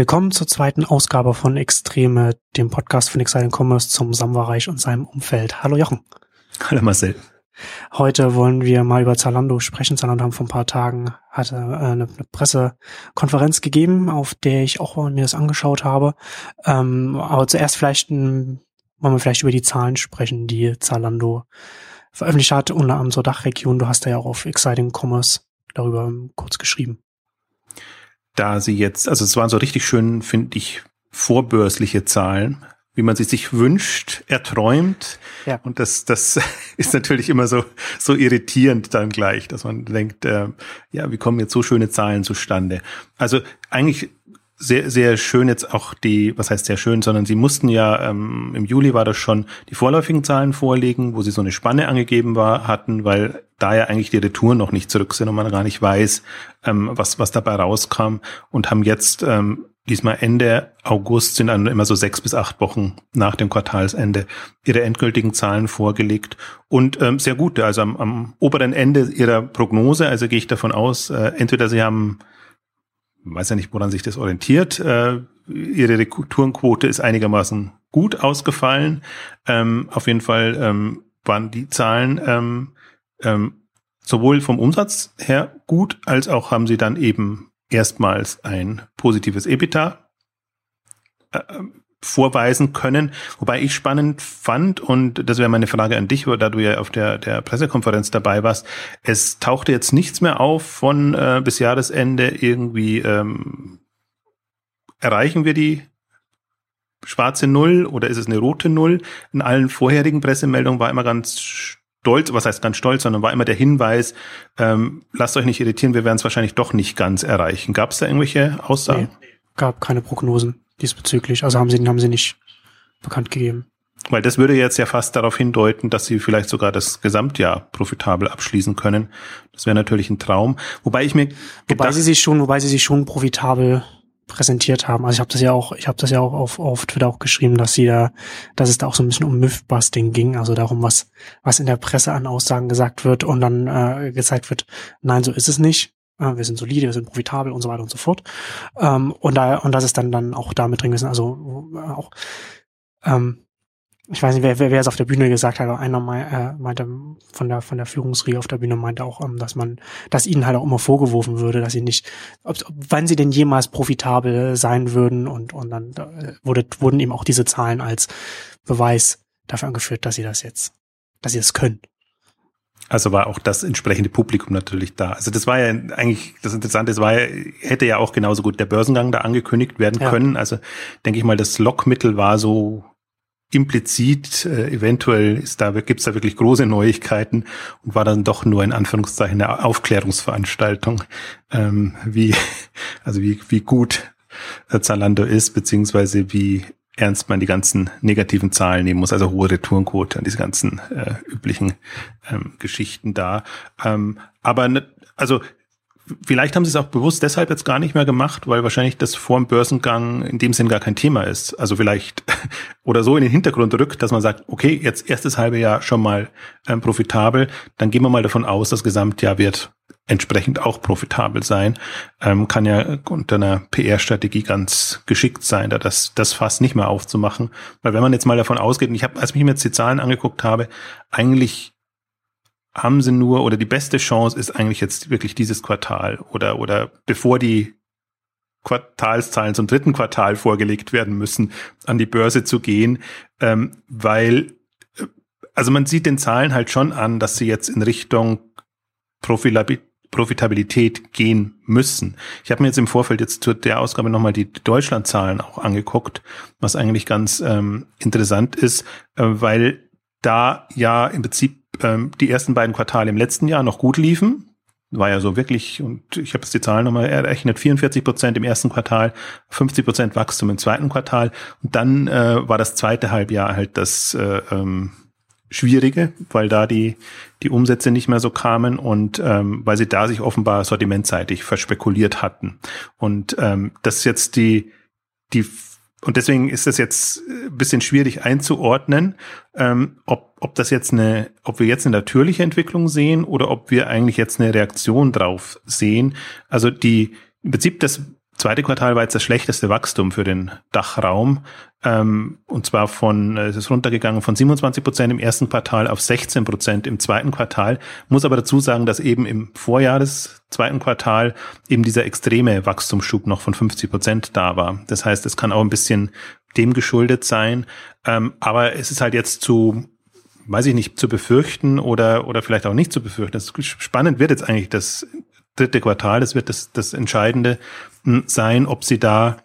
Willkommen zur zweiten Ausgabe von Extreme, dem Podcast von Exciting Commerce zum Samwareich und seinem Umfeld. Hallo Jochen. Hallo Marcel. Heute wollen wir mal über Zalando sprechen. Zalando haben vor ein paar Tagen hatte äh, eine, Pressekonferenz gegeben, auf der ich auch mir das angeschaut habe. Ähm, aber zuerst vielleicht wollen wir vielleicht über die Zahlen sprechen, die Zalando veröffentlicht hat, unter anderem zur Dachregion. Du hast da ja auch auf Exciting Commerce darüber kurz geschrieben da sie jetzt, also es waren so richtig schön, finde ich, vorbörsliche Zahlen, wie man sie sich wünscht, erträumt. Ja. Und das, das ist natürlich immer so, so irritierend dann gleich, dass man denkt, äh, ja, wie kommen jetzt so schöne Zahlen zustande? Also eigentlich sehr, sehr schön jetzt auch die, was heißt sehr schön, sondern sie mussten ja, ähm, im Juli war das schon die vorläufigen Zahlen vorlegen, wo sie so eine Spanne angegeben war, hatten, weil da ja eigentlich die Retouren noch nicht zurück sind und man gar nicht weiß, ähm, was, was dabei rauskam und haben jetzt ähm, diesmal Ende August sind dann immer so sechs bis acht Wochen nach dem Quartalsende ihre endgültigen Zahlen vorgelegt und ähm, sehr gute, also am, am oberen Ende ihrer Prognose, also gehe ich davon aus, äh, entweder sie haben weiß ja nicht, woran sich das orientiert. Äh, ihre Retourenquote ist einigermaßen gut ausgefallen. Ähm, auf jeden Fall ähm, waren die Zahlen ähm, ähm, sowohl vom Umsatz her gut, als auch haben sie dann eben erstmals ein positives EBITDA äh, vorweisen können. Wobei ich spannend fand, und das wäre meine Frage an dich, da du ja auf der, der Pressekonferenz dabei warst, es tauchte jetzt nichts mehr auf von äh, bis Jahresende irgendwie ähm, erreichen wir die schwarze Null oder ist es eine rote Null? In allen vorherigen Pressemeldungen war immer ganz stolz, was heißt ganz stolz, sondern war immer der Hinweis, ähm, lasst euch nicht irritieren, wir werden es wahrscheinlich doch nicht ganz erreichen. Gab es da irgendwelche Aussagen? Nee, gab keine Prognosen diesbezüglich. Also haben sie, haben sie nicht bekannt gegeben. Weil das würde jetzt ja fast darauf hindeuten, dass sie vielleicht sogar das Gesamtjahr profitabel abschließen können. Das wäre natürlich ein Traum. Wobei ich mir wobei sie sich schon, wobei sie sich schon profitabel präsentiert haben. Also ich habe das ja auch, ich habe das ja auch auf, auf Twitter auch geschrieben, dass sie da, dass es da auch so ein bisschen um Mythbusting ging, also darum, was was in der Presse an Aussagen gesagt wird und dann äh, gezeigt wird, nein, so ist es nicht wir sind solide, wir sind profitabel und so weiter und so fort. Ähm, und da, und das ist dann, dann auch damit drin gewesen, also äh, auch, ähm, ich weiß nicht, wer, wer, wer es auf der Bühne gesagt hat, aber einer äh, meinte von der von der Führungsriege auf der Bühne meinte auch, ähm, dass man, dass ihnen halt auch immer vorgeworfen würde, dass sie nicht, ob, wann sie denn jemals profitabel sein würden und und dann äh, wurde, wurden eben auch diese Zahlen als Beweis dafür angeführt, dass sie das jetzt, dass sie das können. Also war auch das entsprechende Publikum natürlich da. Also das war ja eigentlich das Interessante, es war ja, hätte ja auch genauso gut der Börsengang da angekündigt werden ja. können. Also denke ich mal, das Lockmittel war so implizit, äh, eventuell ist da, gibt's da wirklich große Neuigkeiten und war dann doch nur in Anführungszeichen eine Aufklärungsveranstaltung, ähm, wie, also wie, wie gut Zalando ist, beziehungsweise wie ernst man die ganzen negativen Zahlen nehmen muss, also hohe Retourenquote und diese ganzen äh, üblichen ähm, Geschichten da. Ähm, aber ne, also vielleicht haben sie es auch bewusst deshalb jetzt gar nicht mehr gemacht, weil wahrscheinlich das vor dem Börsengang in dem Sinn gar kein Thema ist. Also vielleicht oder so in den Hintergrund rückt, dass man sagt, okay, jetzt erstes halbe Jahr schon mal ähm, profitabel, dann gehen wir mal davon aus, das Gesamtjahr wird entsprechend auch profitabel sein. Ähm, kann ja unter einer PR-Strategie ganz geschickt sein, da das, das Fass nicht mehr aufzumachen. Weil wenn man jetzt mal davon ausgeht, und ich habe, als ich mir jetzt die Zahlen angeguckt habe, eigentlich haben sie nur, oder die beste Chance ist eigentlich jetzt wirklich dieses Quartal oder, oder bevor die Quartalszahlen zum dritten Quartal vorgelegt werden müssen, an die Börse zu gehen, ähm, weil, äh, also man sieht den Zahlen halt schon an, dass sie jetzt in Richtung Profitabilität gehen müssen. Ich habe mir jetzt im Vorfeld jetzt zu der Ausgabe nochmal die Deutschlandzahlen auch angeguckt, was eigentlich ganz ähm, interessant ist, äh, weil da ja im Prinzip ähm, die ersten beiden Quartale im letzten Jahr noch gut liefen. War ja so wirklich, und ich habe jetzt die Zahlen nochmal errechnet, 44 Prozent im ersten Quartal, 50 Prozent Wachstum im zweiten Quartal. Und dann äh, war das zweite Halbjahr halt das äh, ähm, Schwierige, weil da die, die Umsätze nicht mehr so kamen und ähm, weil sie da sich offenbar sortimentseitig verspekuliert hatten. Und ähm, das ist jetzt die, die und deswegen ist das jetzt ein äh, bisschen schwierig einzuordnen, ähm, ob, ob das jetzt eine, ob wir jetzt eine natürliche Entwicklung sehen oder ob wir eigentlich jetzt eine Reaktion drauf sehen. Also die, im Prinzip das zweite Quartal war jetzt das schlechteste Wachstum für den Dachraum. Ähm, und zwar von, äh, es ist runtergegangen von 27 Prozent im ersten Quartal auf 16 Prozent im zweiten Quartal. Muss aber dazu sagen, dass eben im Vorjahr des zweiten Quartal eben dieser extreme Wachstumsschub noch von 50 Prozent da war. Das heißt, es kann auch ein bisschen dem geschuldet sein. Ähm, aber es ist halt jetzt zu weiß ich nicht, zu befürchten oder, oder vielleicht auch nicht zu befürchten. Das spannend wird jetzt eigentlich das dritte Quartal, das wird das, das Entscheidende hm, sein, ob sie da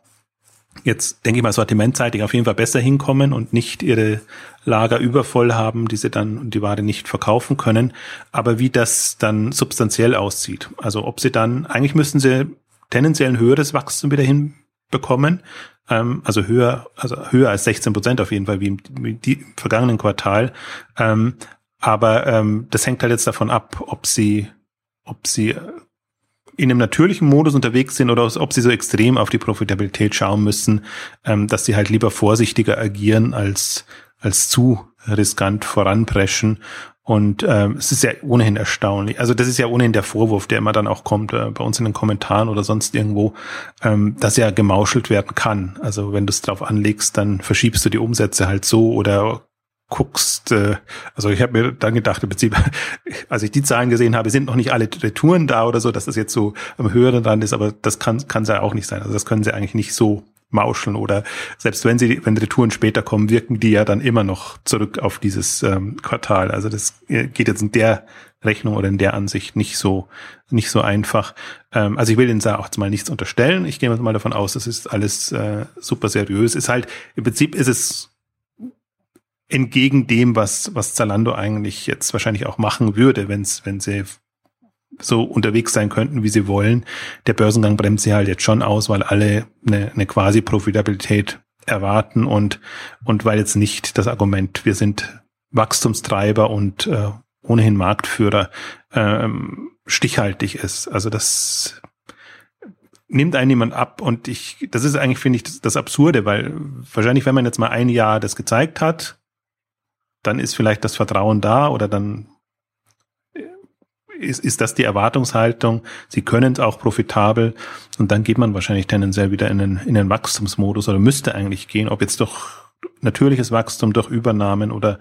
jetzt, denke ich mal, sortimentseitig auf jeden Fall besser hinkommen und nicht ihre Lager übervoll haben, die sie dann die Ware nicht verkaufen können. Aber wie das dann substanziell aussieht. Also ob sie dann, eigentlich müssten sie tendenziell ein höheres Wachstum wieder hinbekommen. Ähm, also höher, also höher als 16 Prozent auf jeden Fall, wie im, wie die vergangenen Quartal. Ähm, aber ähm, das hängt halt jetzt davon ab, ob sie, ob sie in einem natürlichen Modus unterwegs sind oder ob sie so extrem auf die Profitabilität schauen müssen, ähm, dass sie halt lieber vorsichtiger agieren als, als zu riskant voranpreschen. Und ähm, es ist ja ohnehin erstaunlich. Also das ist ja ohnehin der Vorwurf, der immer dann auch kommt äh, bei uns in den Kommentaren oder sonst irgendwo, ähm, dass ja gemauschelt werden kann. Also wenn du es drauf anlegst, dann verschiebst du die Umsätze halt so oder guckst, äh, also ich habe mir dann gedacht, im Prinzip, als ich die Zahlen gesehen habe, sind noch nicht alle Retouren da oder so, dass das jetzt so am höheren dran ist, aber das kann kann ja auch nicht sein. Also das können sie eigentlich nicht so mauscheln oder selbst wenn sie, wenn Retouren später kommen, wirken die ja dann immer noch zurück auf dieses ähm, Quartal. Also das äh, geht jetzt in der Rechnung oder in der Ansicht nicht so nicht so einfach. Ähm, also ich will Ihnen da auch jetzt mal nichts unterstellen. Ich gehe mal davon aus, das ist alles äh, super seriös. Ist halt im Prinzip ist es entgegen dem, was, was Zalando eigentlich jetzt wahrscheinlich auch machen würde, wenn's, wenn sie so unterwegs sein könnten, wie sie wollen. Der Börsengang bremst sie halt jetzt schon aus, weil alle eine, eine quasi Profitabilität erwarten und, und weil jetzt nicht das Argument, wir sind Wachstumstreiber und äh, ohnehin Marktführer ähm, stichhaltig ist. Also das nimmt einen jemand ab und ich, das ist eigentlich, finde ich, das, das Absurde, weil wahrscheinlich, wenn man jetzt mal ein Jahr das gezeigt hat, dann ist vielleicht das Vertrauen da oder dann ist, ist das die Erwartungshaltung, sie können es auch profitabel und dann geht man wahrscheinlich tendenziell wieder in den, in den Wachstumsmodus oder müsste eigentlich gehen, ob jetzt durch natürliches Wachstum, durch Übernahmen oder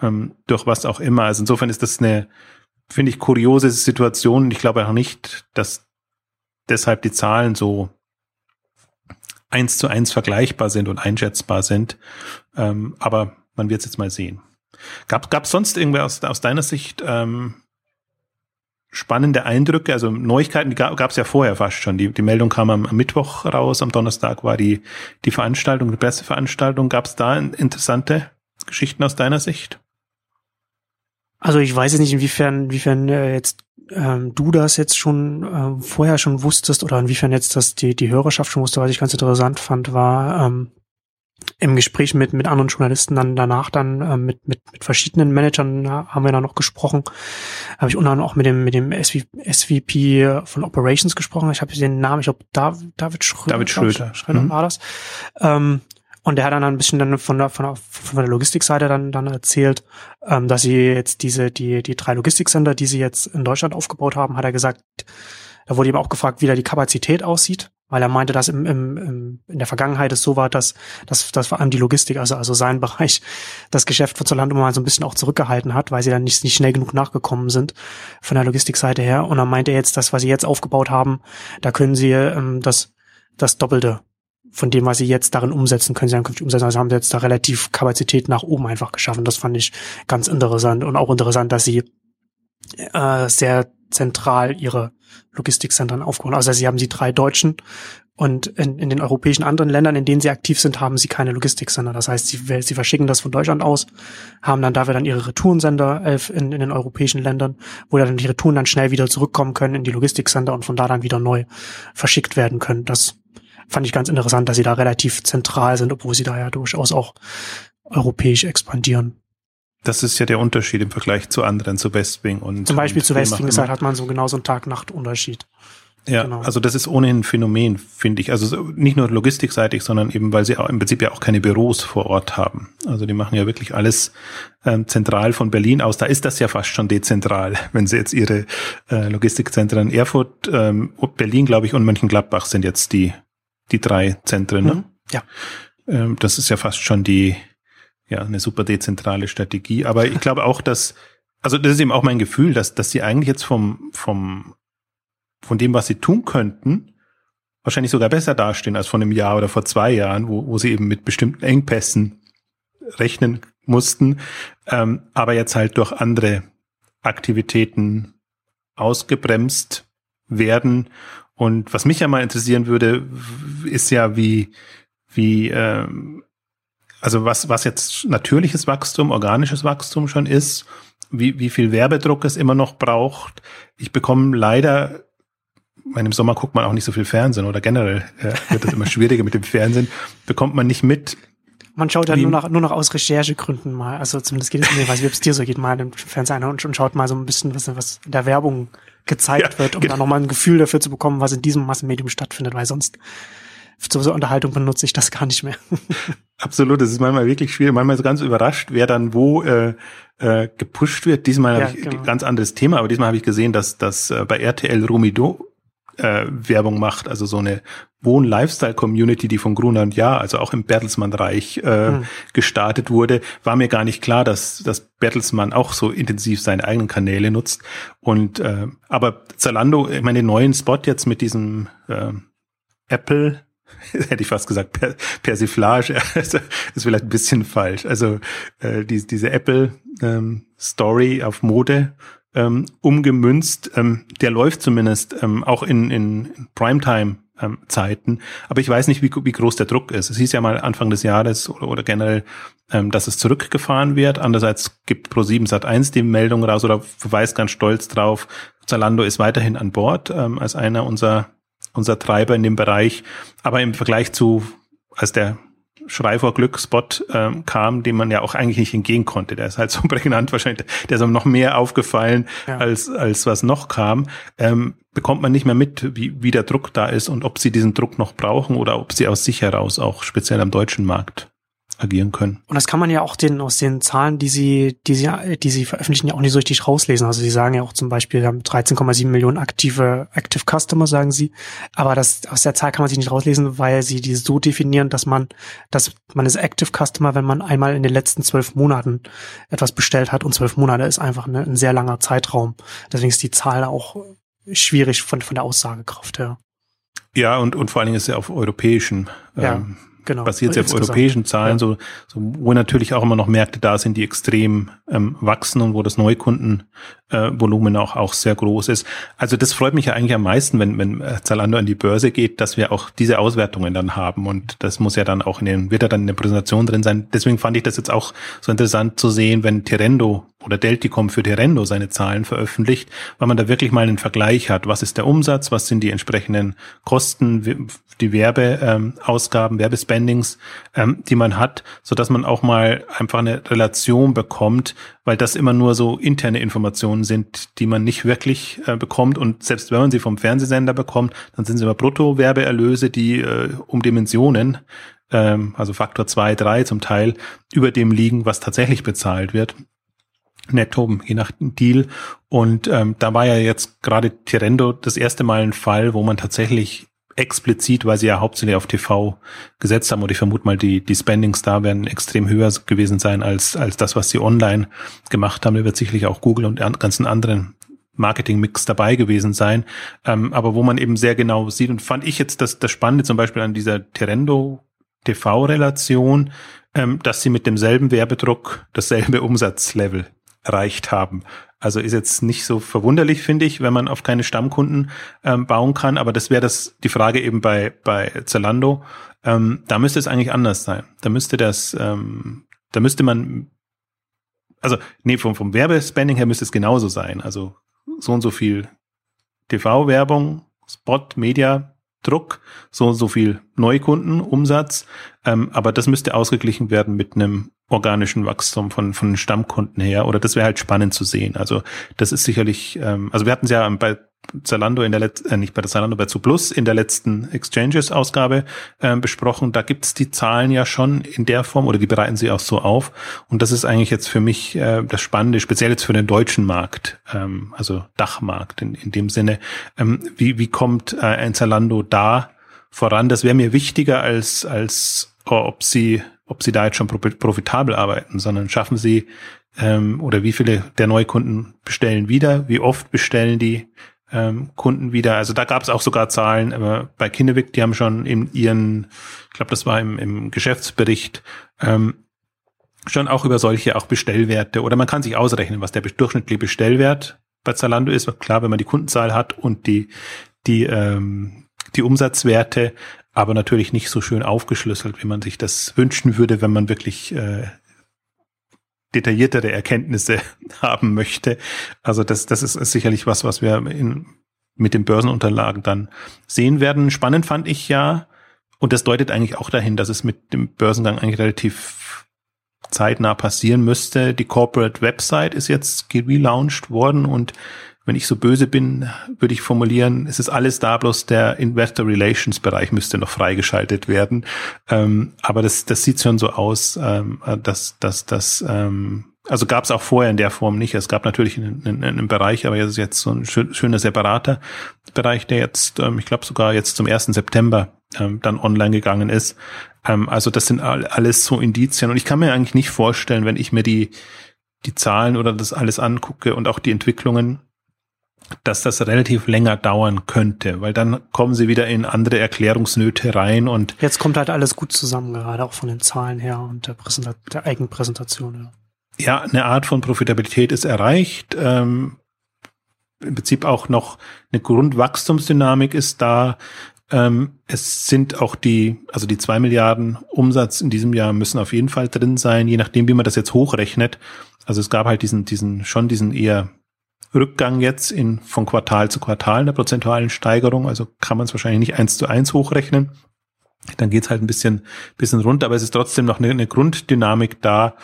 ähm, durch was auch immer. Also insofern ist das eine, finde ich, kuriose Situation. Ich glaube auch nicht, dass deshalb die Zahlen so eins zu eins vergleichbar sind und einschätzbar sind. Ähm, aber man wird es jetzt mal sehen. Gab es sonst irgendwer aus, aus deiner Sicht ähm, spannende Eindrücke? Also Neuigkeiten, die gab es ja vorher fast schon. Die, die Meldung kam am, Mittwoch raus, am Donnerstag war die, die Veranstaltung, die Presseveranstaltung. Gab es da interessante Geschichten aus deiner Sicht? Also ich weiß jetzt nicht, inwiefern, inwiefern äh, jetzt ähm, du das jetzt schon äh, vorher schon wusstest oder inwiefern jetzt das die, die Hörerschaft schon wusste, was ich ganz interessant fand, war, ähm, im Gespräch mit, mit anderen Journalisten dann danach dann äh, mit, mit, mit verschiedenen Managern haben wir da noch gesprochen. Habe ich unter anderem auch mit dem, mit dem SV, SVP von Operations gesprochen. Ich habe den Namen, ich glaube David, David Schröder. David Schröder. Schröder mhm. war das. Ähm, und der hat dann ein bisschen dann von der, von der, von der Logistikseite dann, dann erzählt, ähm, dass sie jetzt diese, die, die drei Logistikcenter, die sie jetzt in Deutschland aufgebaut haben, hat er gesagt, da wurde ihm auch gefragt, wie da die Kapazität aussieht weil er meinte, dass im, im, im, in der Vergangenheit es so war, dass, dass, dass vor allem die Logistik, also, also sein Bereich, das Geschäft von Zalando mal so ein bisschen auch zurückgehalten hat, weil sie dann nicht, nicht schnell genug nachgekommen sind von der Logistikseite her. Und dann meinte er jetzt, das, was sie jetzt aufgebaut haben, da können sie ähm, das, das Doppelte von dem, was sie jetzt darin umsetzen, können sie dann künftig umsetzen. Also haben sie jetzt da relativ Kapazität nach oben einfach geschaffen. Das fand ich ganz interessant und auch interessant, dass sie äh, sehr zentral ihre Logistikzentren aufgebaut. Also sie haben sie drei deutschen und in, in den europäischen anderen Ländern, in denen sie aktiv sind, haben sie keine Logistikcenter. Das heißt, sie, sie verschicken das von Deutschland aus, haben dann dafür dann ihre Retourensender elf in, in den europäischen Ländern, wo dann die Retouren dann schnell wieder zurückkommen können in die Logistikcenter und von da dann wieder neu verschickt werden können. Das fand ich ganz interessant, dass sie da relativ zentral sind, obwohl sie da ja durchaus auch europäisch expandieren. Das ist ja der Unterschied im Vergleich zu anderen, zu Westwing und. Zum Beispiel und zu Westwing gesagt hat man so genau so einen Tag-Nacht-Unterschied. Ja, genau. also das ist ohnehin ein Phänomen, finde ich. Also nicht nur logistikseitig, sondern eben, weil sie auch im Prinzip ja auch keine Büros vor Ort haben. Also die machen ja wirklich alles ähm, zentral von Berlin aus. Da ist das ja fast schon dezentral, wenn sie jetzt ihre äh, Logistikzentren in Erfurt, ähm, Berlin, glaube ich, und Mönchengladbach sind jetzt die die drei Zentren. Ne? Mhm. Ja. Ähm, das ist ja fast schon die, ja, eine super dezentrale Strategie. Aber ich glaube auch, dass, also das ist eben auch mein Gefühl, dass, dass sie eigentlich jetzt vom, vom, von dem, was sie tun könnten, wahrscheinlich sogar besser dastehen als vor einem Jahr oder vor zwei Jahren, wo, wo sie eben mit bestimmten Engpässen rechnen mussten, ähm, aber jetzt halt durch andere Aktivitäten ausgebremst werden. Und was mich ja mal interessieren würde, ist ja, wie, wie, ähm, also was, was jetzt natürliches Wachstum, organisches Wachstum schon ist, wie, wie viel Werbedruck es immer noch braucht. Ich bekomme leider meine, im Sommer guckt man auch nicht so viel Fernsehen oder generell äh, wird das immer schwieriger mit dem Fernsehen, bekommt man nicht mit. Man schaut ja nur noch, nur noch aus Recherchegründen mal, also zumindest geht es mir, weiß nicht, ob es dir so geht, mal im Fernsehen und, und schaut mal so ein bisschen, was, was in der Werbung gezeigt ja, wird, um genau. dann nochmal ein Gefühl dafür zu bekommen, was in diesem Massenmedium stattfindet, weil sonst zur so Unterhaltung benutze ich das gar nicht mehr. Absolut, das ist manchmal wirklich schwierig, manchmal so ganz überrascht, wer dann wo äh, äh, gepusht wird. Diesmal ja, habe ich genau. ein ganz anderes Thema, aber diesmal habe ich gesehen, dass, dass äh, bei RTL Rumido äh, Werbung macht, also so eine Wohn-Lifestyle-Community, die von Gruner und Jahr, also auch im Bertelsmann-Reich äh, mhm. gestartet wurde, war mir gar nicht klar, dass, dass Bertelsmann auch so intensiv seine eigenen Kanäle nutzt. Und äh, aber Zalando, ich meine, den neuen Spot jetzt mit diesem äh, Apple hätte ich fast gesagt, per Persiflage, ist vielleicht ein bisschen falsch. Also äh, die, diese Apple ähm, Story auf Mode ähm, umgemünzt. Ähm, der läuft zumindest ähm, auch in, in Primetime ähm, Zeiten. Aber ich weiß nicht, wie, wie groß der Druck ist. Es hieß ja mal Anfang des Jahres oder, oder generell, ähm, dass es zurückgefahren wird. Andererseits gibt Pro7 Sat1 die Meldung raus oder verweist ganz stolz drauf, Zalando ist weiterhin an Bord ähm, als einer unserer unser Treiber in dem Bereich. Aber im Vergleich zu, als der Schrei vor Glück Spot ähm, kam, dem man ja auch eigentlich nicht entgehen konnte. Der ist halt so prägnant wahrscheinlich, der ist ihm noch mehr aufgefallen, ja. als, als was noch kam. Ähm, bekommt man nicht mehr mit, wie, wie der Druck da ist und ob sie diesen Druck noch brauchen oder ob sie aus sich heraus auch speziell am deutschen Markt agieren können. Und das kann man ja auch den, aus den Zahlen, die sie, die sie, die sie veröffentlichen, ja auch nicht so richtig rauslesen. Also sie sagen ja auch zum Beispiel, wir haben 13,7 Millionen aktive Active Customer, sagen sie. Aber das, aus der Zahl kann man sich nicht rauslesen, weil sie die so definieren, dass man, dass man ist Active Customer, wenn man einmal in den letzten zwölf Monaten etwas bestellt hat. Und zwölf Monate ist einfach ne, ein sehr langer Zeitraum. Deswegen ist die Zahl auch schwierig von, von der Aussagekraft her. Ja, und, und vor allen Dingen ist sie auf europäischen ja. ähm, genau, basiert auf europäischen Zahlen, ja. so, so, wo natürlich auch immer noch Märkte da sind, die extrem ähm, wachsen und wo das Neukundenvolumen äh, auch, auch sehr groß ist. Also das freut mich ja eigentlich am meisten, wenn, wenn äh, Zalando an die Börse geht, dass wir auch diese Auswertungen dann haben und das muss ja dann auch in den, wird ja dann in der Präsentation drin sein. Deswegen fand ich das jetzt auch so interessant zu sehen, wenn Tirendo oder Delticom für Tirendo seine Zahlen veröffentlicht, weil man da wirklich mal einen Vergleich hat. Was ist der Umsatz? Was sind die entsprechenden Kosten, die Werbeausgaben, ähm, Werbespendings, ähm, die man hat, so dass man auch mal einfach eine Relation bekommt, weil das immer nur so interne Informationen sind, die man nicht wirklich äh, bekommt. Und selbst wenn man sie vom Fernsehsender bekommt, dann sind sie immer Brutto-Werbeerlöse, die äh, um Dimensionen ähm, also Faktor zwei, drei zum Teil, über dem liegen, was tatsächlich bezahlt wird netto, je nach Deal. Und ähm, da war ja jetzt gerade Tirendo das erste Mal ein Fall, wo man tatsächlich explizit, weil sie ja hauptsächlich auf TV gesetzt haben, und ich vermute mal, die, die Spendings da werden extrem höher gewesen sein als, als das, was sie online gemacht haben. Da wird sicherlich auch Google und ganzen anderen Marketing-Mix dabei gewesen sein. Ähm, aber wo man eben sehr genau sieht, und fand ich jetzt das, das Spannende zum Beispiel an dieser Tirendo TV-Relation, ähm, dass sie mit demselben Werbedruck dasselbe Umsatzlevel erreicht haben. Also ist jetzt nicht so verwunderlich, finde ich, wenn man auf keine Stammkunden ähm, bauen kann. Aber das wäre das die Frage eben bei bei Zalando. Ähm, da müsste es eigentlich anders sein. Da müsste das, ähm, da müsste man, also nee, vom vom Werbespending her müsste es genauso sein. Also so und so viel TV-Werbung, Spot, Media, Druck, so so viel Neukunden, Umsatz. Ähm, aber das müsste ausgeglichen werden mit einem organischen Wachstum von, von Stammkunden her. Oder das wäre halt spannend zu sehen. Also das ist sicherlich, ähm, also wir hatten es ja bei Zalando in der letzten, äh, nicht bei der Zalando, bei Zuplus in der letzten Exchanges-Ausgabe äh, besprochen. Da gibt's die Zahlen ja schon in der Form oder die bereiten sie auch so auf. Und das ist eigentlich jetzt für mich äh, das Spannende, speziell jetzt für den deutschen Markt, ähm, also Dachmarkt in, in dem Sinne. Ähm, wie, wie kommt äh, ein Zalando da voran. Das wäre mir wichtiger als, als oh, ob sie, ob sie da jetzt schon profitabel arbeiten, sondern schaffen sie ähm, oder wie viele der Neukunden bestellen wieder, wie oft bestellen die ähm, Kunden wieder. Also da gab es auch sogar Zahlen, aber bei Kinnevik, die haben schon in ihren, ich glaube, das war im, im Geschäftsbericht, ähm, schon auch über solche auch Bestellwerte oder man kann sich ausrechnen, was der durchschnittliche Bestellwert bei Zalando ist. Klar, wenn man die Kundenzahl hat und die, die, ähm, die Umsatzwerte, aber natürlich nicht so schön aufgeschlüsselt, wie man sich das wünschen würde, wenn man wirklich äh, detailliertere Erkenntnisse haben möchte. Also das, das ist, sicherlich was, was wir in, mit den Börsenunterlagen dann sehen werden. Spannend fand ich ja, und das deutet eigentlich auch dahin, dass es mit dem Börsengang eigentlich relativ zeitnah passieren müsste. Die Corporate Website ist jetzt gelauncht worden und wenn ich so böse bin, würde ich formulieren, es ist alles da, bloß der Investor Relations Bereich müsste noch freigeschaltet werden. Ähm, aber das, das sieht schon so aus, ähm, dass, dass, dass ähm, also gab es auch vorher in der Form nicht. Es gab natürlich einen, einen, einen Bereich, aber es ist jetzt so ein schöner separater Bereich, der jetzt, ähm, ich glaube sogar jetzt zum 1. September ähm, dann online gegangen ist. Ähm, also das sind alles so Indizien. Und ich kann mir eigentlich nicht vorstellen, wenn ich mir die, die Zahlen oder das alles angucke und auch die Entwicklungen, dass das relativ länger dauern könnte, weil dann kommen sie wieder in andere Erklärungsnöte rein und jetzt kommt halt alles gut zusammen, gerade auch von den Zahlen her und der, Präsentat der Eigenpräsentation. Ja. ja, eine Art von Profitabilität ist erreicht. Ähm, Im Prinzip auch noch eine Grundwachstumsdynamik ist da. Ähm, es sind auch die, also die zwei Milliarden Umsatz in diesem Jahr müssen auf jeden Fall drin sein, je nachdem, wie man das jetzt hochrechnet. Also es gab halt diesen, diesen, schon diesen eher Rückgang jetzt in, von Quartal zu Quartal in der prozentualen Steigerung. Also kann man es wahrscheinlich nicht eins zu eins hochrechnen. Dann geht's halt ein bisschen, bisschen runter, aber es ist trotzdem noch eine, eine Grunddynamik da,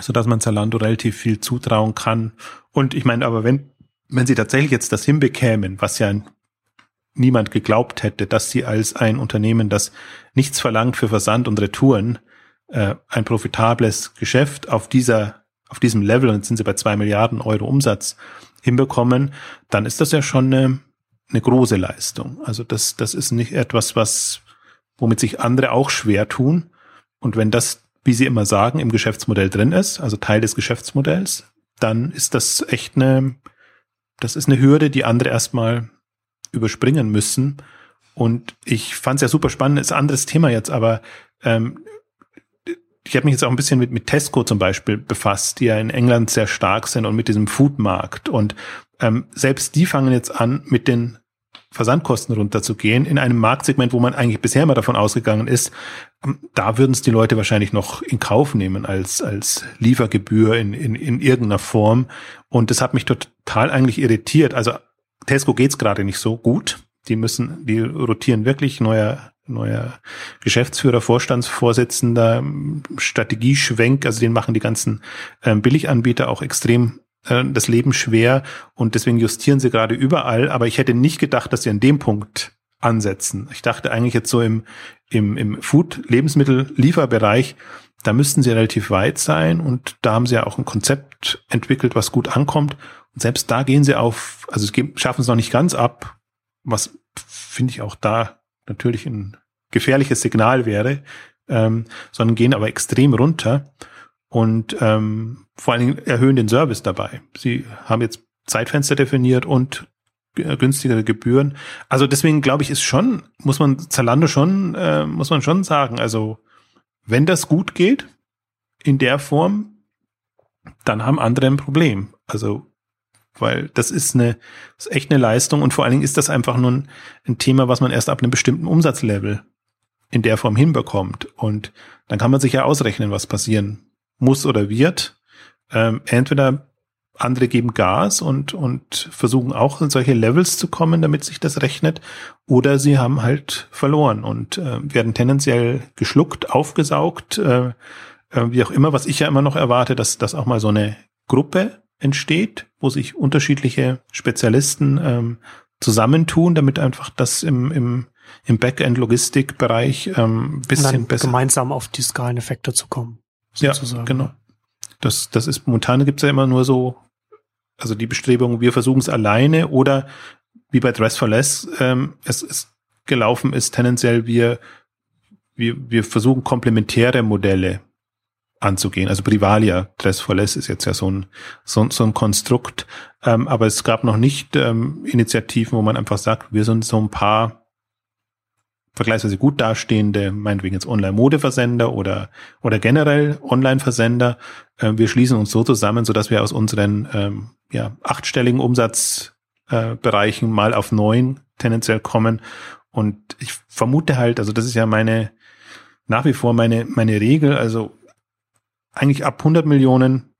so dass man Zalando relativ viel zutrauen kann. Und ich meine, aber wenn, wenn sie tatsächlich jetzt das hinbekämen, was ja niemand geglaubt hätte, dass sie als ein Unternehmen, das nichts verlangt für Versand und Retouren, äh, ein profitables Geschäft auf dieser auf diesem Level, und jetzt sind sie bei zwei Milliarden Euro Umsatz hinbekommen, dann ist das ja schon eine, eine große Leistung. Also das, das ist nicht etwas, was, womit sich andere auch schwer tun. Und wenn das, wie sie immer sagen, im Geschäftsmodell drin ist, also Teil des Geschäftsmodells, dann ist das echt eine, das ist eine Hürde, die andere erstmal überspringen müssen. Und ich fand es ja super spannend, ist ein anderes Thema jetzt, aber ähm, ich habe mich jetzt auch ein bisschen mit, mit Tesco zum Beispiel befasst, die ja in England sehr stark sind und mit diesem Foodmarkt. Und ähm, selbst die fangen jetzt an, mit den Versandkosten runterzugehen in einem Marktsegment, wo man eigentlich bisher immer davon ausgegangen ist, ähm, da würden es die Leute wahrscheinlich noch in Kauf nehmen als, als Liefergebühr in, in, in irgendeiner Form. Und das hat mich total eigentlich irritiert. Also Tesco geht's gerade nicht so gut. Die müssen, die rotieren wirklich neuer neuer Geschäftsführer, Vorstandsvorsitzender, Strategieschwenk, also den machen die ganzen äh, Billiganbieter auch extrem äh, das Leben schwer und deswegen justieren sie gerade überall. Aber ich hätte nicht gedacht, dass sie an dem Punkt ansetzen. Ich dachte eigentlich jetzt so im, im, im Food-Lebensmittel-Lieferbereich, da müssten sie relativ weit sein und da haben sie ja auch ein Konzept entwickelt, was gut ankommt. Und selbst da gehen sie auf, also schaffen es noch nicht ganz ab, was finde ich auch da natürlich ein gefährliches Signal wäre, ähm, sondern gehen aber extrem runter und ähm, vor allen Dingen erhöhen den Service dabei. Sie haben jetzt Zeitfenster definiert und günstigere Gebühren. Also deswegen glaube ich, ist schon, muss man Zalando schon, äh, muss man schon sagen, also wenn das gut geht in der Form, dann haben andere ein Problem. Also weil das ist eine, ist echt eine Leistung und vor allen Dingen ist das einfach nur ein, ein Thema, was man erst ab einem bestimmten Umsatzlevel in der Form hinbekommt. Und dann kann man sich ja ausrechnen, was passieren muss oder wird. Ähm, entweder andere geben Gas und, und versuchen auch in solche Levels zu kommen, damit sich das rechnet, oder sie haben halt verloren und äh, werden tendenziell geschluckt, aufgesaugt, äh, äh, wie auch immer, was ich ja immer noch erwarte, dass, dass auch mal so eine Gruppe entsteht, wo sich unterschiedliche Spezialisten ähm, zusammentun, damit einfach das im, im, im Backend-Logistikbereich ähm, bisschen besser. Gemeinsam auf die Skaleneffekte zu kommen. Sozusagen. Ja, genau. Das, das ist momentan gibt's ja immer nur so, also die Bestrebung, wir versuchen es alleine oder wie bei Dress for Less, ähm, es, es gelaufen ist, tendenziell wir, wir, wir versuchen komplementäre Modelle anzugehen. Also Privalia Dressfulness ist jetzt ja so ein, so, so ein Konstrukt. Ähm, aber es gab noch nicht ähm, Initiativen, wo man einfach sagt, wir sind so ein paar vergleichsweise gut dastehende, meinetwegen jetzt Online-Modeversender oder, oder generell Online-Versender. Äh, wir schließen uns so zusammen, so dass wir aus unseren ähm, ja, achtstelligen Umsatzbereichen äh, mal auf neun tendenziell kommen. Und ich vermute halt, also das ist ja meine, nach wie vor meine, meine Regel, also eigentlich ab 100 Millionen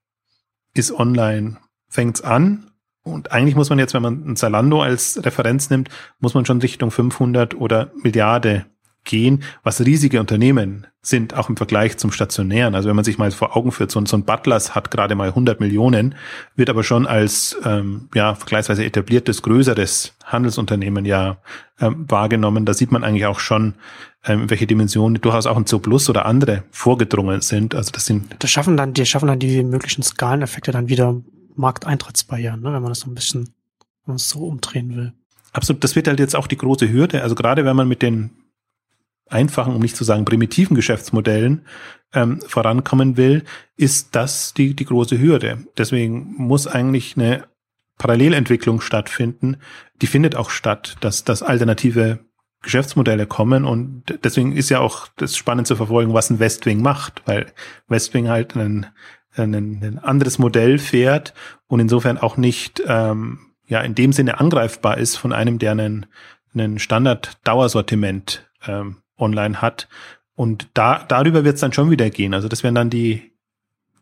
ist online, fängt's an. Und eigentlich muss man jetzt, wenn man ein Zalando als Referenz nimmt, muss man schon Richtung 500 oder Milliarde gehen, was riesige Unternehmen sind, auch im Vergleich zum stationären. Also wenn man sich mal vor Augen führt, so, ein, so ein Butlers hat gerade mal 100 Millionen, wird aber schon als ähm, ja vergleichsweise etabliertes, größeres Handelsunternehmen ja ähm, wahrgenommen. Da sieht man eigentlich auch schon, ähm, welche Dimensionen durchaus auch ein Zooplus oder andere vorgedrungen sind. Also das sind. Das schaffen dann, die schaffen dann die möglichen Skaleneffekte dann wieder Markteintrittsbarrieren, ne, wenn man das so ein bisschen so umdrehen will. Absolut, das wird halt jetzt auch die große Hürde. Also gerade wenn man mit den einfachen, um nicht zu sagen primitiven Geschäftsmodellen ähm, vorankommen will, ist das die, die große Hürde. Deswegen muss eigentlich eine Parallelentwicklung stattfinden. Die findet auch statt, dass, dass alternative Geschäftsmodelle kommen und deswegen ist ja auch das spannend zu verfolgen, was ein Westwing macht, weil Westwing halt ein, ein, ein anderes Modell fährt und insofern auch nicht ähm, ja in dem Sinne angreifbar ist von einem, der einen, einen Standard-Dauersortiment ähm, online hat. Und da, darüber wird es dann schon wieder gehen. Also das werden dann die,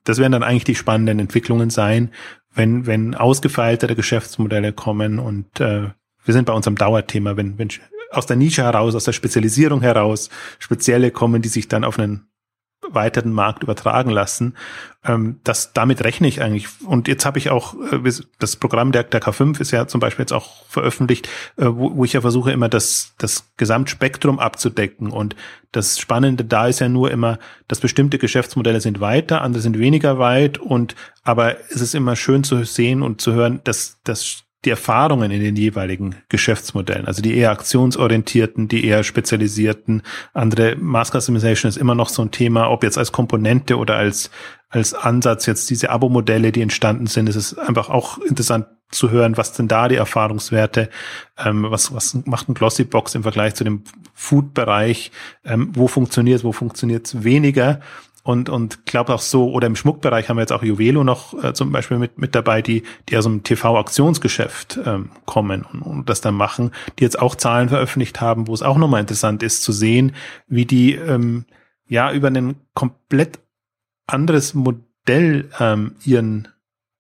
das werden dann eigentlich die spannenden Entwicklungen sein, wenn, wenn ausgefeiltere Geschäftsmodelle kommen und äh, wir sind bei unserem Dauerthema, wenn, wenn aus der Nische heraus, aus der Spezialisierung heraus Spezielle kommen, die sich dann auf einen weiteren Markt übertragen lassen. Ähm, das, damit rechne ich eigentlich. Und jetzt habe ich auch, äh, das Programm der, der K5 ist ja zum Beispiel jetzt auch veröffentlicht, äh, wo, wo ich ja versuche immer das, das Gesamtspektrum abzudecken. Und das Spannende da ist ja nur immer, dass bestimmte Geschäftsmodelle sind weiter, andere sind weniger weit. Und aber es ist immer schön zu sehen und zu hören, dass, dass die Erfahrungen in den jeweiligen Geschäftsmodellen, also die eher aktionsorientierten, die eher spezialisierten, andere Mass Customization ist immer noch so ein Thema, ob jetzt als Komponente oder als, als Ansatz jetzt diese Abo-Modelle, die entstanden sind, ist es einfach auch interessant zu hören, was denn da die Erfahrungswerte, ähm, was, was macht ein Glossybox im Vergleich zu dem Food-Bereich, ähm, wo funktioniert wo funktioniert es weniger und und glaube auch so oder im Schmuckbereich haben wir jetzt auch Juvelo noch äh, zum Beispiel mit mit dabei, die die aus dem TV-Aktionsgeschäft ähm, kommen und, und das dann machen, die jetzt auch Zahlen veröffentlicht haben, wo es auch nochmal interessant ist zu sehen, wie die ähm, ja über ein komplett anderes Modell ähm, ihren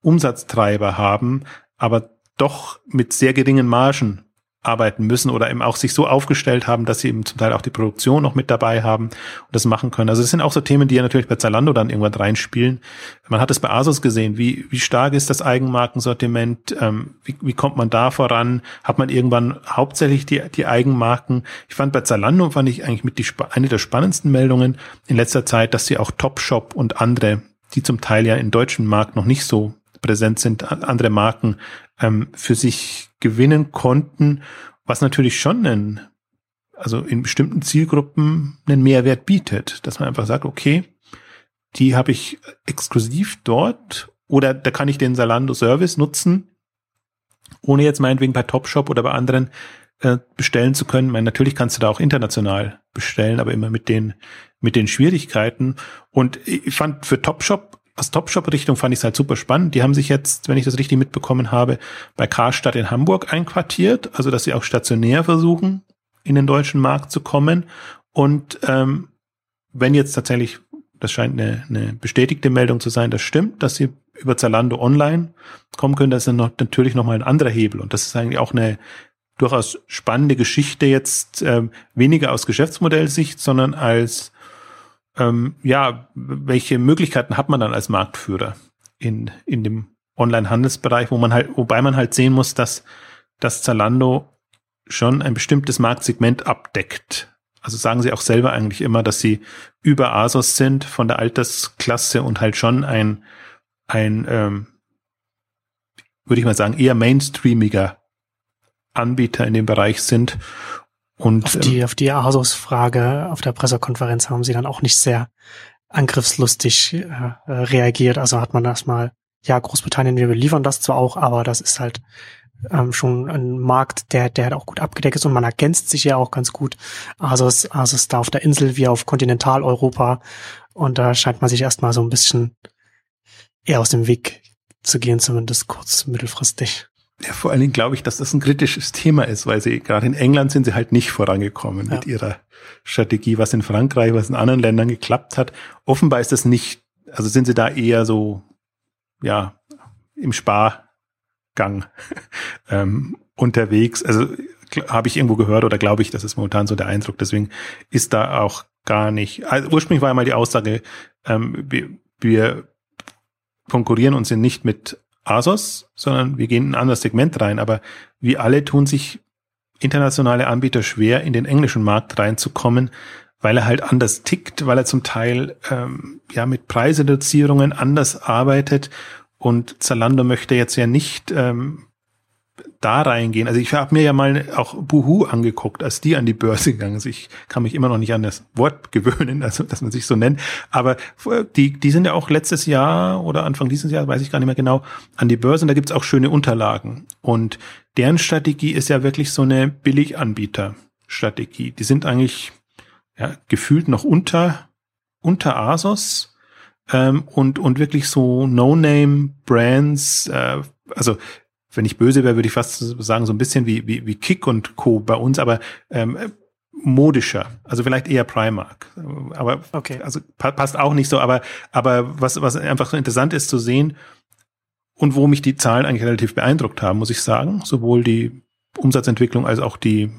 Umsatztreiber haben, aber doch mit sehr geringen Margen arbeiten müssen oder eben auch sich so aufgestellt haben, dass sie eben zum Teil auch die Produktion noch mit dabei haben und das machen können. Also das sind auch so Themen, die ja natürlich bei Zalando dann irgendwann reinspielen. Man hat es bei Asus gesehen, wie, wie stark ist das Eigenmarkensortiment, ähm, wie, wie kommt man da voran, hat man irgendwann hauptsächlich die, die Eigenmarken. Ich fand bei Zalando, fand ich eigentlich mit die, eine der spannendsten Meldungen in letzter Zeit, dass sie auch Topshop und andere, die zum Teil ja im deutschen Markt noch nicht so präsent sind, andere Marken ähm, für sich gewinnen konnten, was natürlich schon einen, also in bestimmten Zielgruppen einen Mehrwert bietet, dass man einfach sagt, okay, die habe ich exklusiv dort oder da kann ich den Salando Service nutzen, ohne jetzt meinetwegen bei Topshop oder bei anderen äh, bestellen zu können. meine, natürlich kannst du da auch international bestellen, aber immer mit den mit den Schwierigkeiten. Und ich fand für Topshop aus Topshop-Richtung fand ich es halt super spannend. Die haben sich jetzt, wenn ich das richtig mitbekommen habe, bei Karstadt in Hamburg einquartiert, also dass sie auch stationär versuchen, in den deutschen Markt zu kommen. Und ähm, wenn jetzt tatsächlich, das scheint eine, eine bestätigte Meldung zu sein, das stimmt, dass sie über Zalando online kommen können, das ist dann noch, natürlich nochmal ein anderer Hebel. Und das ist eigentlich auch eine durchaus spannende Geschichte jetzt, ähm, weniger aus Geschäftsmodellsicht, sondern als ähm, ja, welche Möglichkeiten hat man dann als Marktführer in, in dem Online-Handelsbereich, wo man halt, wobei man halt sehen muss, dass, dass Zalando schon ein bestimmtes Marktsegment abdeckt. Also sagen sie auch selber eigentlich immer, dass sie über Asos sind von der Altersklasse und halt schon ein, ein ähm, würde ich mal sagen, eher mainstreamiger Anbieter in dem Bereich sind Und auf die, ähm, auf die Asos-Frage auf der Pressekonferenz haben sie dann auch nicht sehr angriffslustig äh, reagiert. Also hat man erstmal, ja, Großbritannien, wir liefern das zwar auch, aber das ist halt ähm, schon ein Markt, der, der halt auch gut abgedeckt ist und man ergänzt sich ja auch ganz gut. Asos, Asos da auf der Insel wie auf Kontinentaleuropa und da scheint man sich erstmal so ein bisschen eher aus dem Weg zu gehen, zumindest kurz, mittelfristig. Ja, vor allen Dingen glaube ich, dass das ein kritisches Thema ist, weil sie gerade in England sind sie halt nicht vorangekommen ja. mit ihrer Strategie, was in Frankreich, was in anderen Ländern geklappt hat. Offenbar ist das nicht, also sind sie da eher so, ja, im Spargang ähm, unterwegs. Also habe ich irgendwo gehört oder glaube ich, das ist momentan so der Eindruck. Deswegen ist da auch gar nicht. Also ursprünglich war ja mal die Aussage, ähm, wir, wir konkurrieren uns nicht mit ASOS, sondern wir gehen in ein anderes Segment rein. Aber wie alle tun sich internationale Anbieter schwer, in den englischen Markt reinzukommen, weil er halt anders tickt, weil er zum Teil ähm, ja mit Preisreduzierungen anders arbeitet. Und Zalando möchte jetzt ja nicht ähm, da reingehen. Also ich habe mir ja mal auch Buhu angeguckt, als die an die Börse gegangen sind. Ich kann mich immer noch nicht an das Wort gewöhnen, also dass man sich so nennt. Aber die, die sind ja auch letztes Jahr oder Anfang dieses Jahr, weiß ich gar nicht mehr genau, an die Börse und da gibt's auch schöne Unterlagen. Und deren Strategie ist ja wirklich so eine Billiganbieter-Strategie. Die sind eigentlich ja, gefühlt noch unter, unter Asos ähm, und, und wirklich so No-Name-Brands, äh, also wenn ich böse wäre, würde ich fast sagen, so ein bisschen wie, wie, wie Kick und Co. bei uns, aber ähm, modischer, also vielleicht eher Primark. Aber okay. also passt auch nicht so, aber, aber was, was einfach so interessant ist zu sehen und wo mich die Zahlen eigentlich relativ beeindruckt haben, muss ich sagen, sowohl die Umsatzentwicklung als auch die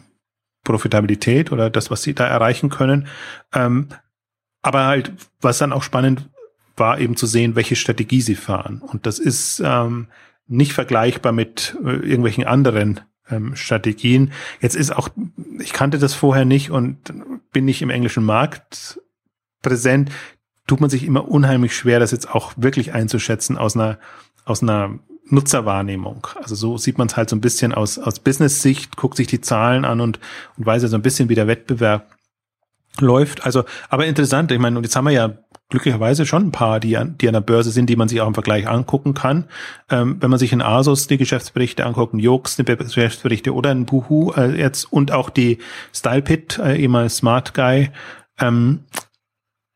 Profitabilität oder das, was sie da erreichen können. Ähm, aber halt, was dann auch spannend war, eben zu sehen, welche Strategie sie fahren. Und das ist ähm, nicht vergleichbar mit äh, irgendwelchen anderen ähm, Strategien. Jetzt ist auch, ich kannte das vorher nicht und bin nicht im englischen Markt präsent, tut man sich immer unheimlich schwer, das jetzt auch wirklich einzuschätzen aus einer, aus einer Nutzerwahrnehmung. Also so sieht man es halt so ein bisschen aus, aus Business-Sicht, guckt sich die Zahlen an und, und weiß ja so ein bisschen, wie der Wettbewerb läuft. Also, aber interessant, ich meine, und jetzt haben wir ja glücklicherweise schon ein paar, die an, die an der Börse sind, die man sich auch im Vergleich angucken kann. Ähm, wenn man sich in Asus die Geschäftsberichte anguckt, in Jux die Geschäftsberichte oder in Boohoo äh, jetzt und auch die StylePit, äh, ehemals Smart Guy, ähm,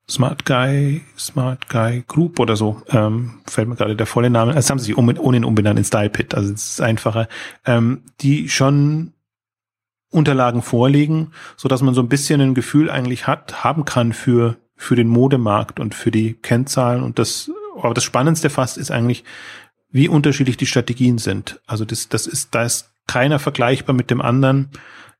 Smart Guy, Smart Guy Group oder so, ähm, fällt mir gerade der volle Name. Das haben sie sich um, ohnehin umbenannt in StylePit, also es ist einfacher. Ähm, die schon Unterlagen vorlegen, so dass man so ein bisschen ein Gefühl eigentlich hat, haben kann für für den Modemarkt und für die Kennzahlen. Und das, aber das Spannendste fast ist eigentlich, wie unterschiedlich die Strategien sind. Also das, das ist, da ist keiner vergleichbar mit dem anderen.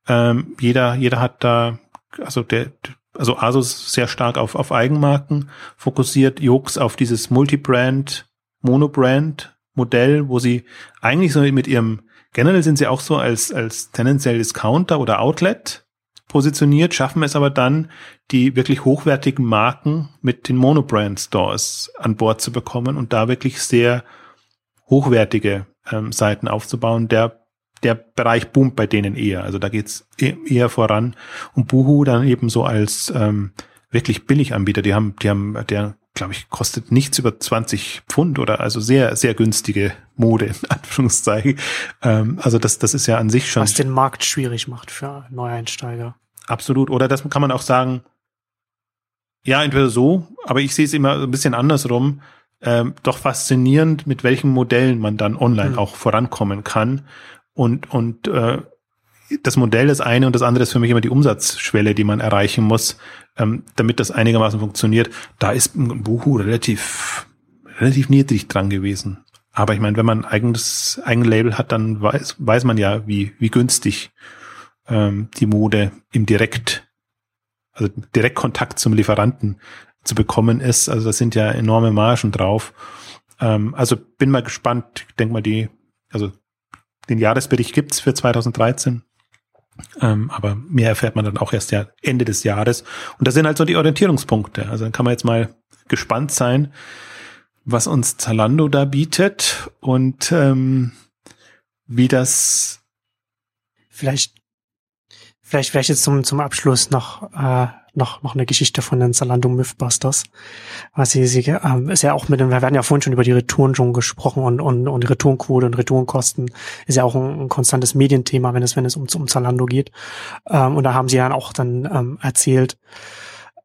Ähm, jeder, jeder hat da, also der, also Asus sehr stark auf, auf Eigenmarken fokussiert, Jux auf dieses Multibrand, Monobrand Modell, wo sie eigentlich so mit ihrem, generell sind sie auch so als, als tendenziell Discounter oder Outlet positioniert, schaffen es aber dann, die wirklich hochwertigen Marken mit den Monobrand Stores an Bord zu bekommen und da wirklich sehr hochwertige ähm, Seiten aufzubauen. Der der Bereich boomt bei denen eher. Also da geht's e eher voran. Und Boohoo dann eben so als ähm, wirklich Billiganbieter. Die haben, die haben, der glaube ich, kostet nichts über 20 Pfund oder also sehr, sehr günstige Mode, in Anführungszeichen. Ähm, also das, das ist ja an sich schon. Was den Markt schwierig macht für Neueinsteiger. Absolut. Oder das kann man auch sagen, ja, entweder so, aber ich sehe es immer ein bisschen andersrum. Ähm, doch faszinierend, mit welchen Modellen man dann online mhm. auch vorankommen kann. Und, und äh, das Modell ist eine und das andere ist für mich immer die Umsatzschwelle, die man erreichen muss, ähm, damit das einigermaßen funktioniert. Da ist ein Buhu relativ, relativ niedrig dran gewesen. Aber ich meine, wenn man ein eigenes, eigenes Label hat, dann weiß, weiß man ja, wie, wie günstig ähm, die Mode im Direkt, also Direktkontakt zum Lieferanten zu bekommen ist. Also das sind ja enorme Margen drauf. Ähm, also bin mal gespannt. Ich denke mal, die, also den Jahresbericht gibt's für 2013. Ähm, aber mehr erfährt man dann auch erst ja Ende des Jahres. Und das sind halt so die Orientierungspunkte. Also dann kann man jetzt mal gespannt sein, was uns Zalando da bietet und ähm, wie das vielleicht vielleicht, vielleicht jetzt zum, zum Abschluss noch, äh, noch, noch eine Geschichte von den Zalando Mythbusters. Was sie, sie ähm, ist ja auch mit dem, wir werden ja vorhin schon über die Retouren schon gesprochen und, und, und Retourenquote und Retourenkosten ist ja auch ein, ein konstantes Medienthema, wenn es, wenn es um, um Zalando geht. Ähm, und da haben sie dann auch dann ähm, erzählt,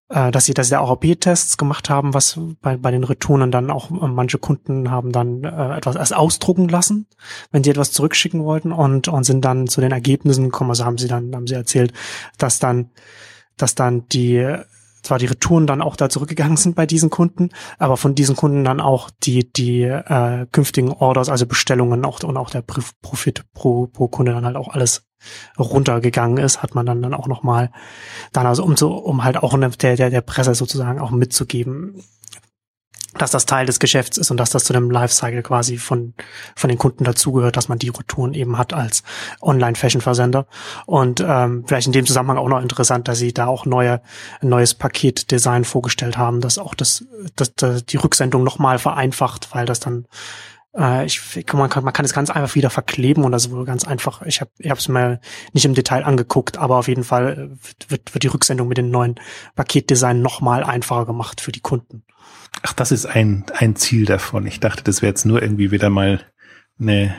äh, dass sie, dass sie da AOP-Tests gemacht haben, was bei, bei den Retouren dann auch äh, manche Kunden haben dann äh, etwas erst ausdrucken lassen, wenn sie etwas zurückschicken wollten und, und sind dann zu den Ergebnissen gekommen, also haben sie dann, haben sie erzählt, dass dann, dass dann die, zwar die Retouren dann auch da zurückgegangen sind bei diesen Kunden, aber von diesen Kunden dann auch die, die äh, künftigen Orders, also Bestellungen auch, und auch der Profit pro, pro Kunde dann halt auch alles runtergegangen ist, hat man dann, dann auch nochmal, dann also um so, um halt auch der, der, der Presse sozusagen auch mitzugeben, dass das Teil des Geschäfts ist und dass das zu dem Lifecycle quasi von, von den Kunden dazugehört, dass man die Retouren eben hat als Online-Fashion-Versender. Und ähm, vielleicht in dem Zusammenhang auch noch interessant, dass sie da auch neue, ein neues Paketdesign vorgestellt haben, das auch das, das, das die Rücksendung nochmal vereinfacht, weil das dann äh, ich, man, kann, man kann es ganz einfach wieder verkleben und das wohl ganz einfach. Ich habe ich es mir nicht im Detail angeguckt, aber auf jeden Fall wird, wird die Rücksendung mit dem neuen Paketdesign nochmal einfacher gemacht für die Kunden. Ach, das ist ein, ein Ziel davon. Ich dachte, das wäre jetzt nur irgendwie wieder mal eine,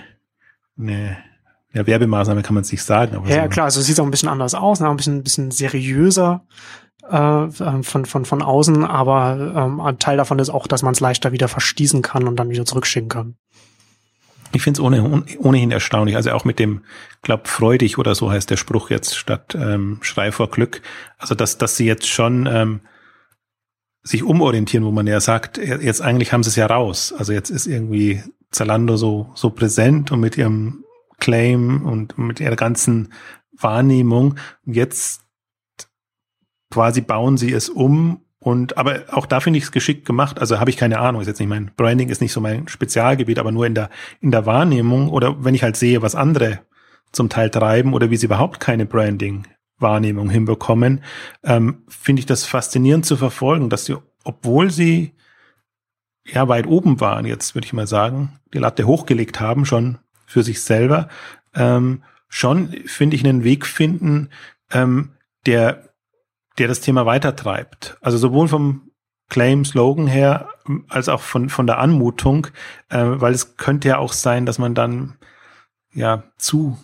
eine ja, Werbemaßnahme kann man es nicht sagen. Aber ja, so. klar, also es sieht auch ein bisschen anders aus, ne? ein bisschen, ein bisschen seriöser äh, ähm, von, von, von außen, aber ähm, ein Teil davon ist auch, dass man es leichter wieder verschließen kann und dann wieder zurückschicken kann. Ich finde es ohne, ohnehin erstaunlich, also auch mit dem, glaub, freudig oder so heißt der Spruch jetzt statt ähm, Schrei vor Glück. Also dass, dass sie jetzt schon ähm, sich umorientieren, wo man ja sagt, jetzt eigentlich haben sie es ja raus. Also jetzt ist irgendwie Zalando so, so präsent und mit ihrem Claim und mit ihrer ganzen Wahrnehmung. Jetzt quasi bauen sie es um und aber auch da finde ich es geschickt gemacht. Also habe ich keine Ahnung, ist jetzt nicht mein Branding ist nicht so mein Spezialgebiet, aber nur in der in der Wahrnehmung oder wenn ich halt sehe, was andere zum Teil treiben oder wie sie überhaupt keine Branding Wahrnehmung hinbekommen, ähm, finde ich das faszinierend zu verfolgen, dass sie, obwohl sie ja weit oben waren, jetzt würde ich mal sagen, die Latte hochgelegt haben schon für sich selber, ähm, schon finde ich einen Weg finden, ähm, der der das Thema weitertreibt. Also sowohl vom Claim, Slogan her, als auch von, von der Anmutung, äh, weil es könnte ja auch sein, dass man dann ja zu,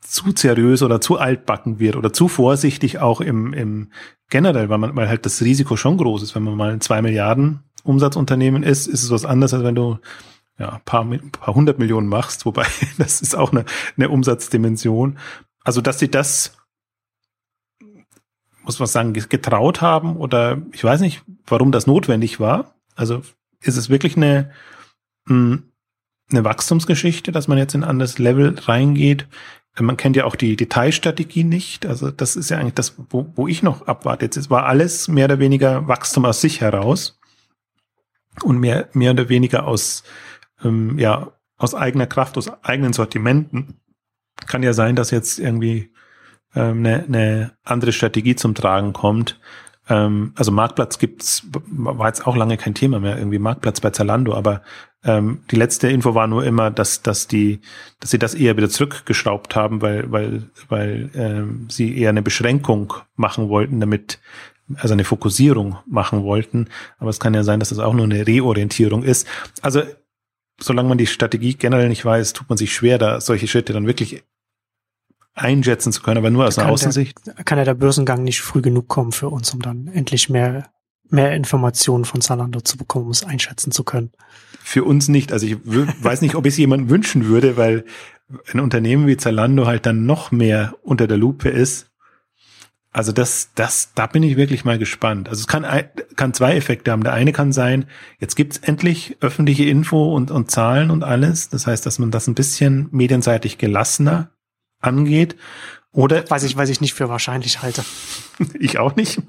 zu seriös oder zu altbacken wird oder zu vorsichtig auch im, im generell, weil man, weil halt das Risiko schon groß ist. Wenn man mal ein zwei Milliarden Umsatzunternehmen ist, ist es was anderes, als wenn du ja, paar, paar hundert Millionen machst, wobei das ist auch eine, eine Umsatzdimension. Also, dass sie das muss man sagen, getraut haben oder ich weiß nicht, warum das notwendig war. Also ist es wirklich eine, hm, eine Wachstumsgeschichte, dass man jetzt in ein anderes Level reingeht. Man kennt ja auch die Detailstrategie nicht. Also das ist ja eigentlich das, wo, wo ich noch abwarte. Jetzt war alles mehr oder weniger Wachstum aus sich heraus und mehr, mehr oder weniger aus, ähm, ja, aus eigener Kraft, aus eigenen Sortimenten. Kann ja sein, dass jetzt irgendwie ähm, eine, eine andere Strategie zum Tragen kommt. Ähm, also Marktplatz gibt's, war jetzt auch lange kein Thema mehr, irgendwie Marktplatz bei Zalando, aber ähm, die letzte Info war nur immer, dass, dass die, dass sie das eher wieder zurückgeschraubt haben, weil, weil, weil ähm, sie eher eine Beschränkung machen wollten, damit also eine Fokussierung machen wollten. Aber es kann ja sein, dass das auch nur eine Reorientierung ist. Also solange man die Strategie generell nicht weiß, tut man sich schwer, da solche Schritte dann wirklich einschätzen zu können, aber nur aus einer Außensicht. Der, kann ja der Börsengang nicht früh genug kommen für uns, um dann endlich mehr, mehr Informationen von Zalando zu bekommen, um es einschätzen zu können. Für uns nicht. Also ich weiß nicht, ob ich es jemandem wünschen würde, weil ein Unternehmen wie Zalando halt dann noch mehr unter der Lupe ist. Also das, das, da bin ich wirklich mal gespannt. Also es kann, kann zwei Effekte haben. Der eine kann sein, jetzt gibt's endlich öffentliche Info und, und Zahlen und alles. Das heißt, dass man das ein bisschen medienseitig gelassener angeht. Oder weiß ich, weiß ich nicht für wahrscheinlich halte. ich auch nicht.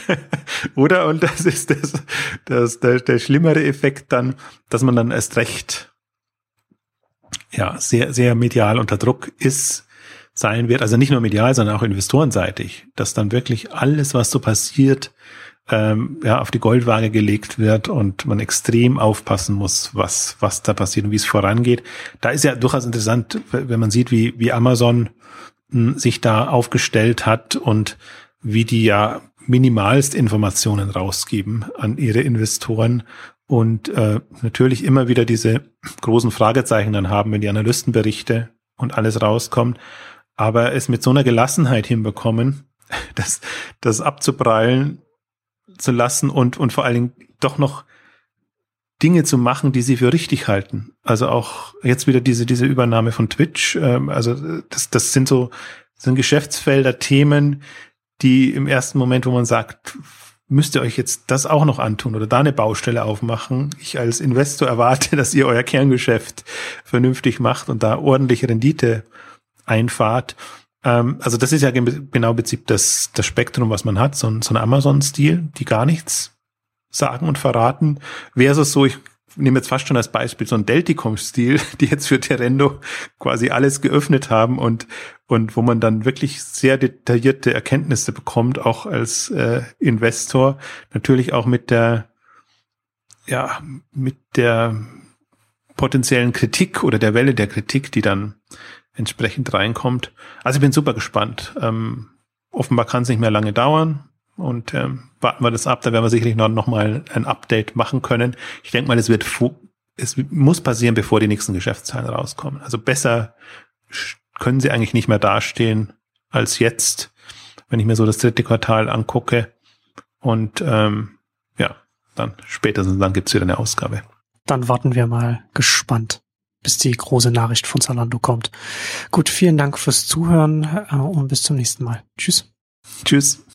Oder und das ist das, das der, der schlimmere Effekt dann, dass man dann erst recht ja sehr sehr medial unter Druck ist sein wird. Also nicht nur medial, sondern auch investorenseitig, dass dann wirklich alles, was so passiert, ähm, ja, auf die Goldwaage gelegt wird und man extrem aufpassen muss, was, was da passiert und wie es vorangeht. Da ist ja durchaus interessant, wenn man sieht, wie, wie Amazon sich da aufgestellt hat und wie die ja minimalst Informationen rausgeben an ihre Investoren und äh, natürlich immer wieder diese großen Fragezeichen dann haben, wenn die Analystenberichte und alles rauskommt, aber es mit so einer Gelassenheit hinbekommen, das, das abzuprallen zu lassen und, und vor allen Dingen doch noch Dinge zu machen, die sie für richtig halten. Also auch jetzt wieder diese, diese Übernahme von Twitch. Ähm, also das, das sind so, sind Geschäftsfelder, Themen, die im ersten Moment, wo man sagt, müsst ihr euch jetzt das auch noch antun oder da eine Baustelle aufmachen. Ich als Investor erwarte, dass ihr euer Kerngeschäft vernünftig macht und da ordentliche Rendite einfahrt. Ähm, also das ist ja genau im Prinzip das, das Spektrum, was man hat, so ein, so ein Amazon-Stil, die gar nichts sagen und verraten, versus so, ich nehme jetzt fast schon als Beispiel so ein Delticom-Stil, die jetzt für Terendo quasi alles geöffnet haben und, und wo man dann wirklich sehr detaillierte Erkenntnisse bekommt, auch als äh, Investor, natürlich auch mit der, ja, mit der potenziellen Kritik oder der Welle der Kritik, die dann entsprechend reinkommt. Also ich bin super gespannt. Ähm, offenbar kann es nicht mehr lange dauern. Und ähm, warten wir das ab, da werden wir sicherlich noch, noch mal ein Update machen können. Ich denke mal, es wird es muss passieren, bevor die nächsten Geschäftszahlen rauskommen. Also besser können sie eigentlich nicht mehr dastehen als jetzt, wenn ich mir so das dritte Quartal angucke. Und ähm, ja, dann spätestens dann gibt's wieder eine Ausgabe. Dann warten wir mal gespannt, bis die große Nachricht von Zalando kommt. Gut, vielen Dank fürs Zuhören äh, und bis zum nächsten Mal. Tschüss. Tschüss.